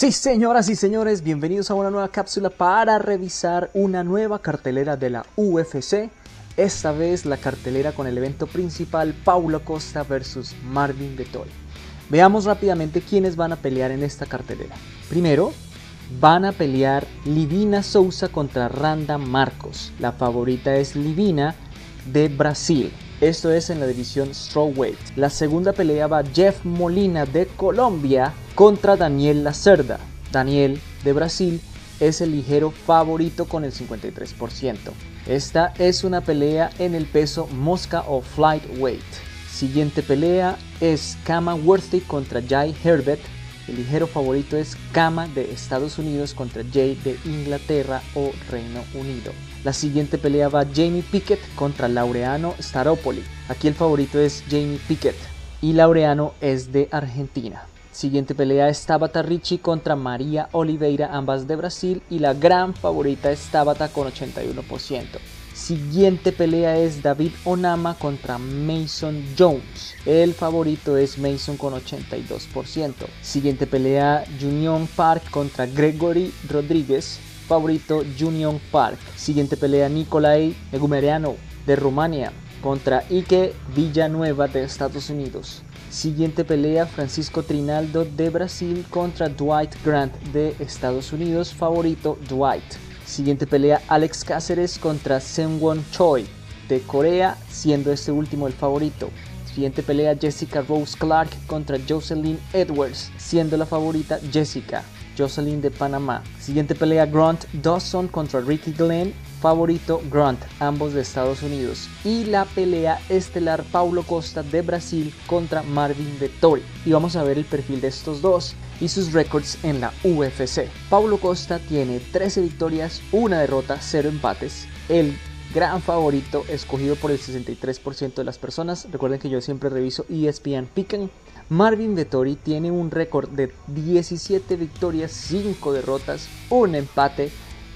Sí, señoras y señores, bienvenidos a una nueva cápsula para revisar una nueva cartelera de la UFC. Esta vez la cartelera con el evento principal Paulo Costa versus Marvin Vettori. Veamos rápidamente quiénes van a pelear en esta cartelera. Primero, van a pelear Livina Souza contra Randa Marcos. La favorita es Livina de Brasil. Esto es en la división Strawweight. La segunda pelea va Jeff Molina de Colombia contra Daniel Lacerda. Daniel de Brasil es el ligero favorito con el 53%. Esta es una pelea en el peso mosca o flight weight. Siguiente pelea es Kama Worthy contra Jay Herbert. El ligero favorito es Kama de Estados Unidos contra Jay de Inglaterra o Reino Unido. La siguiente pelea va Jamie Pickett contra Laureano Staropoli. Aquí el favorito es Jamie Pickett y Laureano es de Argentina. Siguiente pelea es Tabata Ricci contra María Oliveira, ambas de Brasil, y la gran favorita es Tabata con 81%. Siguiente pelea es David Onama contra Mason Jones. El favorito es Mason con 82%. Siguiente pelea Junior Park contra Gregory Rodríguez. Favorito Junior Park. Siguiente pelea Nicolai Egumeriano de Rumania contra Ike Villanueva de Estados Unidos. Siguiente pelea Francisco Trinaldo de Brasil contra Dwight Grant de Estados Unidos. Favorito Dwight. Siguiente pelea Alex Cáceres contra Seungwon Choi de Corea, siendo este último el favorito. Siguiente pelea Jessica Rose Clark contra Jocelyn Edwards, siendo la favorita Jessica. Jocelyn de Panamá. Siguiente pelea Grant Dawson contra Ricky Glenn, favorito Grant, ambos de Estados Unidos. Y la pelea estelar Paulo Costa de Brasil contra Marvin Vettori. Y vamos a ver el perfil de estos dos y sus récords en la UFC. Paulo Costa tiene 13 victorias, una derrota, 0 empates. El gran favorito escogido por el 63% de las personas. Recuerden que yo siempre reviso ESPN Picken. Marvin Vettori tiene un récord de 17 victorias, 5 derrotas, un empate.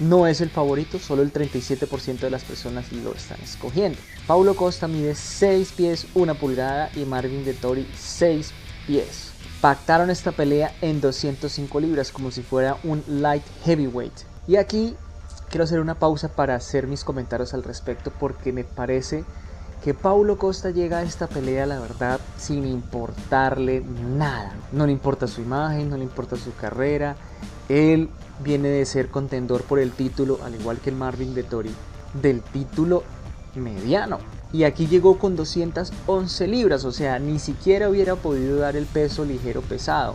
No es el favorito, solo el 37% de las personas lo están escogiendo. Paulo Costa mide 6 pies, 1 pulgada y Marvin Vettori 6 pies. Pactaron esta pelea en 205 libras como si fuera un light heavyweight. Y aquí quiero hacer una pausa para hacer mis comentarios al respecto porque me parece que Paulo Costa llega a esta pelea, la verdad, sin importarle nada. No le importa su imagen, no le importa su carrera. Él viene de ser contendor por el título, al igual que el Marvin Vettori, del título mediano. Y aquí llegó con 211 libras, o sea, ni siquiera hubiera podido dar el peso ligero pesado.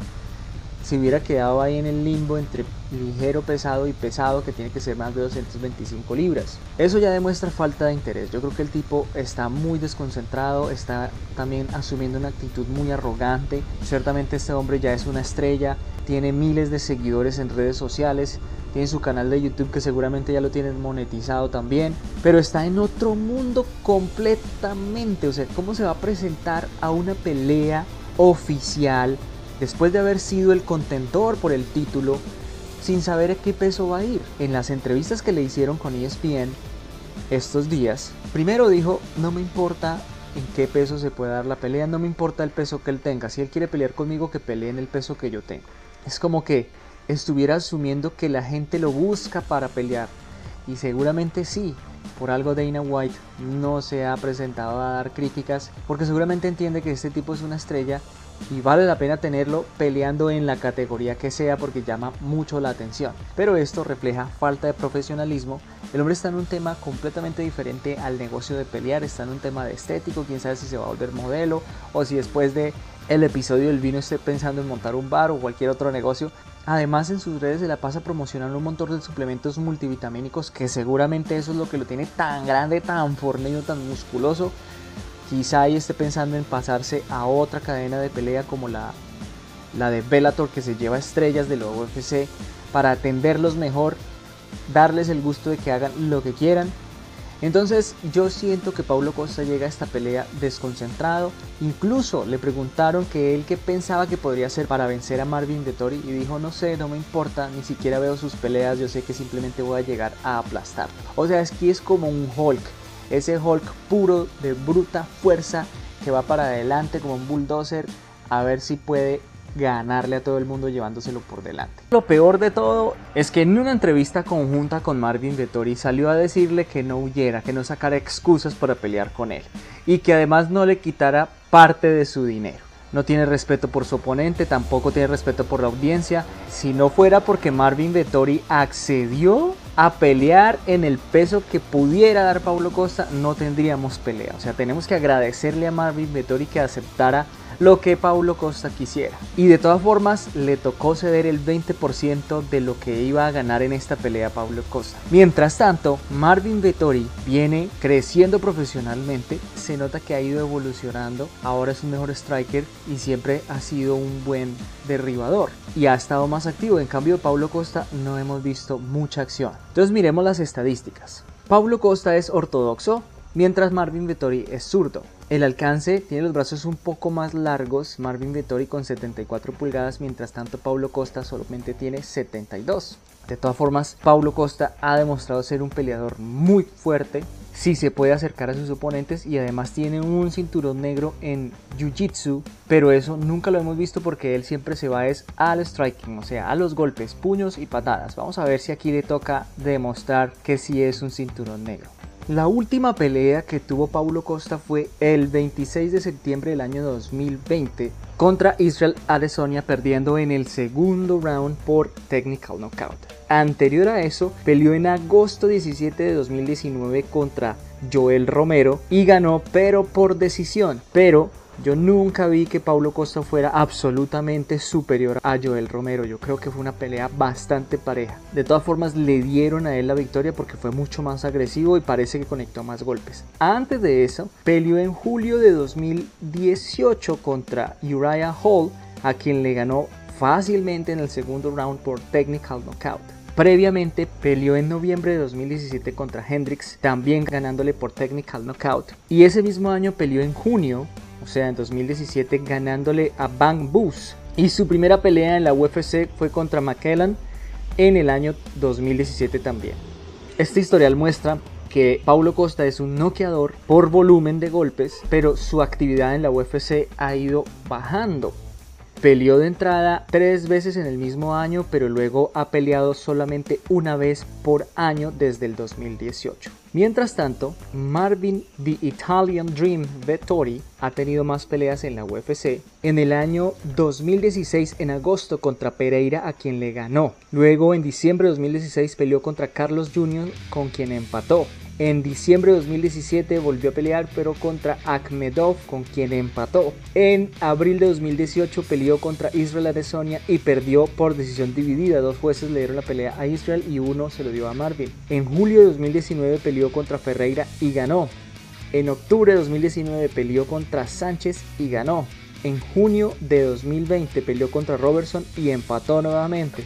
Si hubiera quedado ahí en el limbo entre ligero pesado y pesado, que tiene que ser más de 225 libras. Eso ya demuestra falta de interés. Yo creo que el tipo está muy desconcentrado, está también asumiendo una actitud muy arrogante. Ciertamente este hombre ya es una estrella, tiene miles de seguidores en redes sociales, tiene su canal de YouTube que seguramente ya lo tienen monetizado también, pero está en otro mundo completamente. O sea, ¿cómo se va a presentar a una pelea oficial después de haber sido el contendor por el título sin saber a qué peso va a ir? En las entrevistas que le hicieron con ESPN estos días, primero dijo, no me importa en qué peso se puede dar la pelea, no me importa el peso que él tenga, si él quiere pelear conmigo, que pelee en el peso que yo tengo. Es como que estuviera asumiendo que la gente lo busca para pelear. Y seguramente sí, por algo Dana White no se ha presentado a dar críticas, porque seguramente entiende que este tipo es una estrella y vale la pena tenerlo peleando en la categoría que sea porque llama mucho la atención. Pero esto refleja falta de profesionalismo. El hombre está en un tema completamente diferente al negocio de pelear, está en un tema de estético, quién sabe si se va a volver modelo o si después de el episodio del vino esté pensando en montar un bar o cualquier otro negocio. Además en sus redes se la pasa promocionando un montón de suplementos multivitamínicos que seguramente eso es lo que lo tiene tan grande, tan fornido, tan musculoso. Quizá ahí esté pensando en pasarse a otra cadena de pelea como la, la de Bellator que se lleva estrellas de la UFC para atenderlos mejor, darles el gusto de que hagan lo que quieran entonces yo siento que Paulo Costa llega a esta pelea desconcentrado. Incluso le preguntaron que él qué pensaba que podría hacer para vencer a Marvin de Tori y dijo no sé, no me importa, ni siquiera veo sus peleas, yo sé que simplemente voy a llegar a aplastar. O sea, es que es como un Hulk, ese Hulk puro de bruta fuerza que va para adelante como un bulldozer a ver si puede ganarle a todo el mundo llevándoselo por delante. Lo peor de todo es que en una entrevista conjunta con Marvin Vettori salió a decirle que no huyera, que no sacara excusas para pelear con él y que además no le quitara parte de su dinero no tiene respeto por su oponente, tampoco tiene respeto por la audiencia. Si no fuera porque Marvin Vettori accedió a pelear en el peso que pudiera dar Paulo Costa, no tendríamos pelea. O sea, tenemos que agradecerle a Marvin Vettori que aceptara lo que Paulo Costa quisiera. Y de todas formas le tocó ceder el 20% de lo que iba a ganar en esta pelea Paulo Costa. Mientras tanto, Marvin Vettori viene creciendo profesionalmente, se nota que ha ido evolucionando, ahora es un mejor striker y siempre ha sido un buen derribador y ha estado más activo. En cambio, Paulo Costa no hemos visto mucha acción. Entonces miremos las estadísticas. Paulo Costa es ortodoxo, mientras Marvin Vettori es zurdo. El alcance tiene los brazos un poco más largos, Marvin Vettori con 74 pulgadas, mientras tanto Paulo Costa solamente tiene 72. De todas formas, Paulo Costa ha demostrado ser un peleador muy fuerte, sí se puede acercar a sus oponentes y además tiene un cinturón negro en Jiu-Jitsu, pero eso nunca lo hemos visto porque él siempre se va es al striking, o sea, a los golpes, puños y patadas. Vamos a ver si aquí le toca demostrar que sí es un cinturón negro. La última pelea que tuvo Paulo Costa fue el 26 de septiembre del año 2020 contra Israel Adesanya perdiendo en el segundo round por technical knockout. Anterior a eso, peleó en agosto 17 de 2019 contra Joel Romero y ganó pero por decisión, pero yo nunca vi que Paulo Costa fuera absolutamente superior a Joel Romero. Yo creo que fue una pelea bastante pareja. De todas formas, le dieron a él la victoria porque fue mucho más agresivo y parece que conectó más golpes. Antes de eso, peleó en julio de 2018 contra Uriah Hall, a quien le ganó fácilmente en el segundo round por technical knockout. Previamente peleó en noviembre de 2017 contra Hendrix, también ganándole por technical knockout. Y ese mismo año peleó en junio o sea, en 2017 ganándole a Bang Boost. Y su primera pelea en la UFC fue contra McKellan en el año 2017 también. Este historial muestra que Paulo Costa es un noqueador por volumen de golpes, pero su actividad en la UFC ha ido bajando. Peleó de entrada tres veces en el mismo año, pero luego ha peleado solamente una vez por año desde el 2018. Mientras tanto, Marvin The Italian Dream Vettori ha tenido más peleas en la UFC. En el año 2016, en agosto, contra Pereira, a quien le ganó. Luego, en diciembre de 2016, peleó contra Carlos Jr., con quien empató. En diciembre de 2017 volvió a pelear pero contra Akhmedov con quien empató. En abril de 2018 peleó contra Israel Adesanya y perdió por decisión dividida. Dos jueces le dieron la pelea a Israel y uno se lo dio a Marvin. En julio de 2019 peleó contra Ferreira y ganó. En octubre de 2019 peleó contra Sánchez y ganó. En junio de 2020 peleó contra Robertson y empató nuevamente.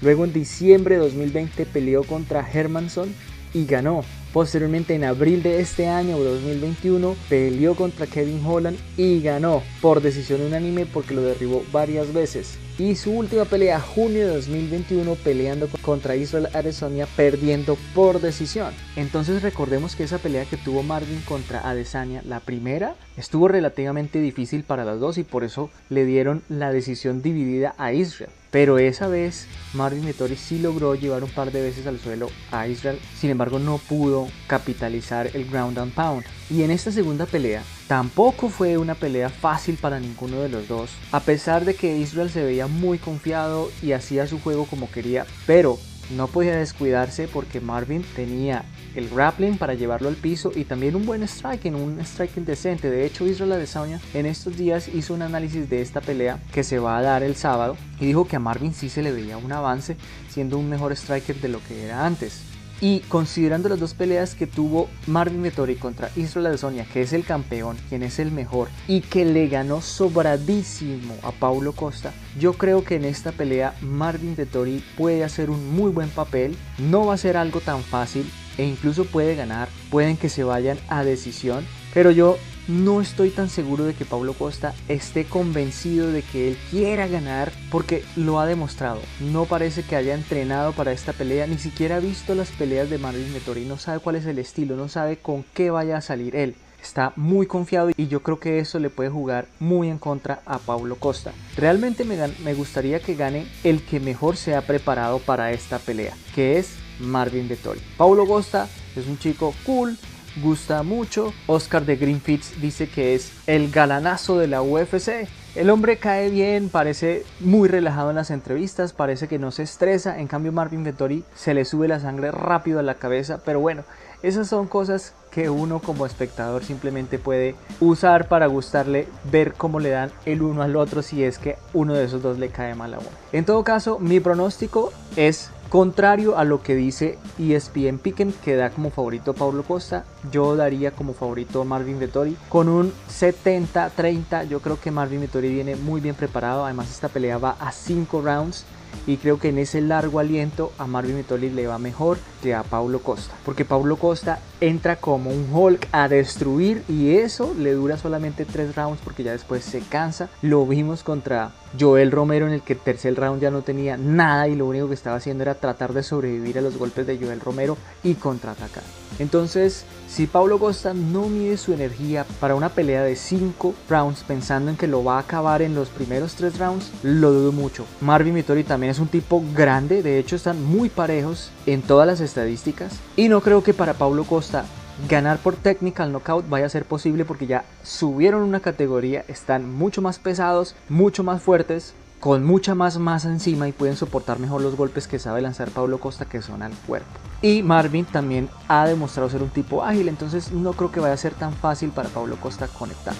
Luego en diciembre de 2020 peleó contra Hermanson y ganó. Posteriormente en abril de este año 2021 peleó contra Kevin Holland y ganó por decisión unánime porque lo derribó varias veces. Y su última pelea junio de 2021 peleando contra Israel Adesanya perdiendo por decisión. Entonces recordemos que esa pelea que tuvo Marvin contra Adesanya, la primera, estuvo relativamente difícil para las dos y por eso le dieron la decisión dividida a Israel. Pero esa vez Marvin Vettori sí logró llevar un par de veces al suelo a Israel, sin embargo no pudo capitalizar el ground and pound. Y en esta segunda pelea tampoco fue una pelea fácil para ninguno de los dos, a pesar de que Israel se veía muy confiado y hacía su juego como quería, pero no podía descuidarse porque Marvin tenía el grappling para llevarlo al piso y también un buen striking, un striking decente. De hecho, Israel Adesanya en estos días hizo un análisis de esta pelea que se va a dar el sábado y dijo que a Marvin sí se le veía un avance siendo un mejor striker de lo que era antes. Y considerando las dos peleas que tuvo Marvin Vettori contra Israel Adesanya, que es el campeón, quien es el mejor, y que le ganó sobradísimo a Paulo Costa, yo creo que en esta pelea Marvin Vettori puede hacer un muy buen papel. No va a ser algo tan fácil e incluso puede ganar. Pueden que se vayan a decisión, pero yo no estoy tan seguro de que Pablo Costa esté convencido de que él quiera ganar porque lo ha demostrado. No parece que haya entrenado para esta pelea, ni siquiera ha visto las peleas de Marvin Vettori, no sabe cuál es el estilo, no sabe con qué vaya a salir él. está muy confiado y yo creo que eso le puede jugar muy en contra a Paulo Costa. Realmente me, me gustaría que gane el que mejor se ha preparado para esta pelea, que es Marvin Vettori. Paulo Costa es un chico cool, gusta mucho. Oscar de Greenfits dice que es el galanazo de la UFC. El hombre cae bien, parece muy relajado en las entrevistas, parece que no se estresa. En cambio, Marvin Vettori se le sube la sangre rápido a la cabeza. Pero bueno, esas son cosas que uno como espectador simplemente puede usar para gustarle, ver cómo le dan el uno al otro si es que uno de esos dos le cae mal a uno. En todo caso, mi pronóstico es Contrario a lo que dice ESPN Piquen, que da como favorito a Paulo Costa, yo daría como favorito a Marvin Vettori con un 70-30. Yo creo que Marvin Vettori viene muy bien preparado. Además, esta pelea va a 5 rounds y creo que en ese largo aliento a Marvin Vettori le va mejor que a Paulo Costa, porque Paulo Costa entra como un Hulk a destruir y eso le dura solamente 3 rounds porque ya después se cansa. Lo vimos contra Joel Romero en el que el tercer round ya no tenía nada y lo único que estaba haciendo era tratar de sobrevivir a los golpes de Joel Romero y contraatacar. Entonces, si Paulo Costa no mide su energía para una pelea de 5 rounds pensando en que lo va a acabar en los primeros 3 rounds, lo dudo mucho. Marvin Vittori también es un tipo grande, de hecho están muy parejos en todas las estadísticas y no creo que para Paulo Costa ganar por technical knockout vaya a ser posible porque ya subieron una categoría, están mucho más pesados, mucho más fuertes, con mucha más masa encima y pueden soportar mejor los golpes que sabe lanzar Pablo Costa que son al cuerpo. Y Marvin también ha demostrado ser un tipo ágil, entonces no creo que vaya a ser tan fácil para Pablo Costa conectar.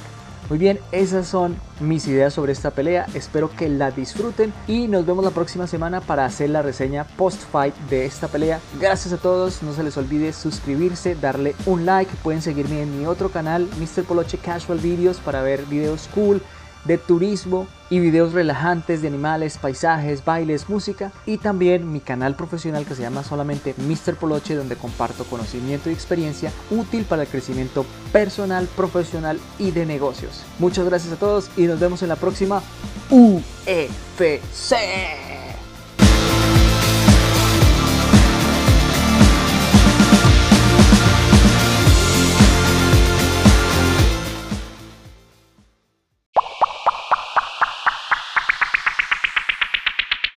Muy bien, esas son mis ideas sobre esta pelea. Espero que la disfruten y nos vemos la próxima semana para hacer la reseña post-fight de esta pelea. Gracias a todos, no se les olvide suscribirse, darle un like. Pueden seguirme en mi otro canal, Mr. Poloche Casual Videos, para ver videos cool de turismo y videos relajantes de animales, paisajes, bailes, música y también mi canal profesional que se llama solamente Mr. Poloche donde comparto conocimiento y experiencia útil para el crecimiento personal, profesional y de negocios. Muchas gracias a todos y nos vemos en la próxima UFC.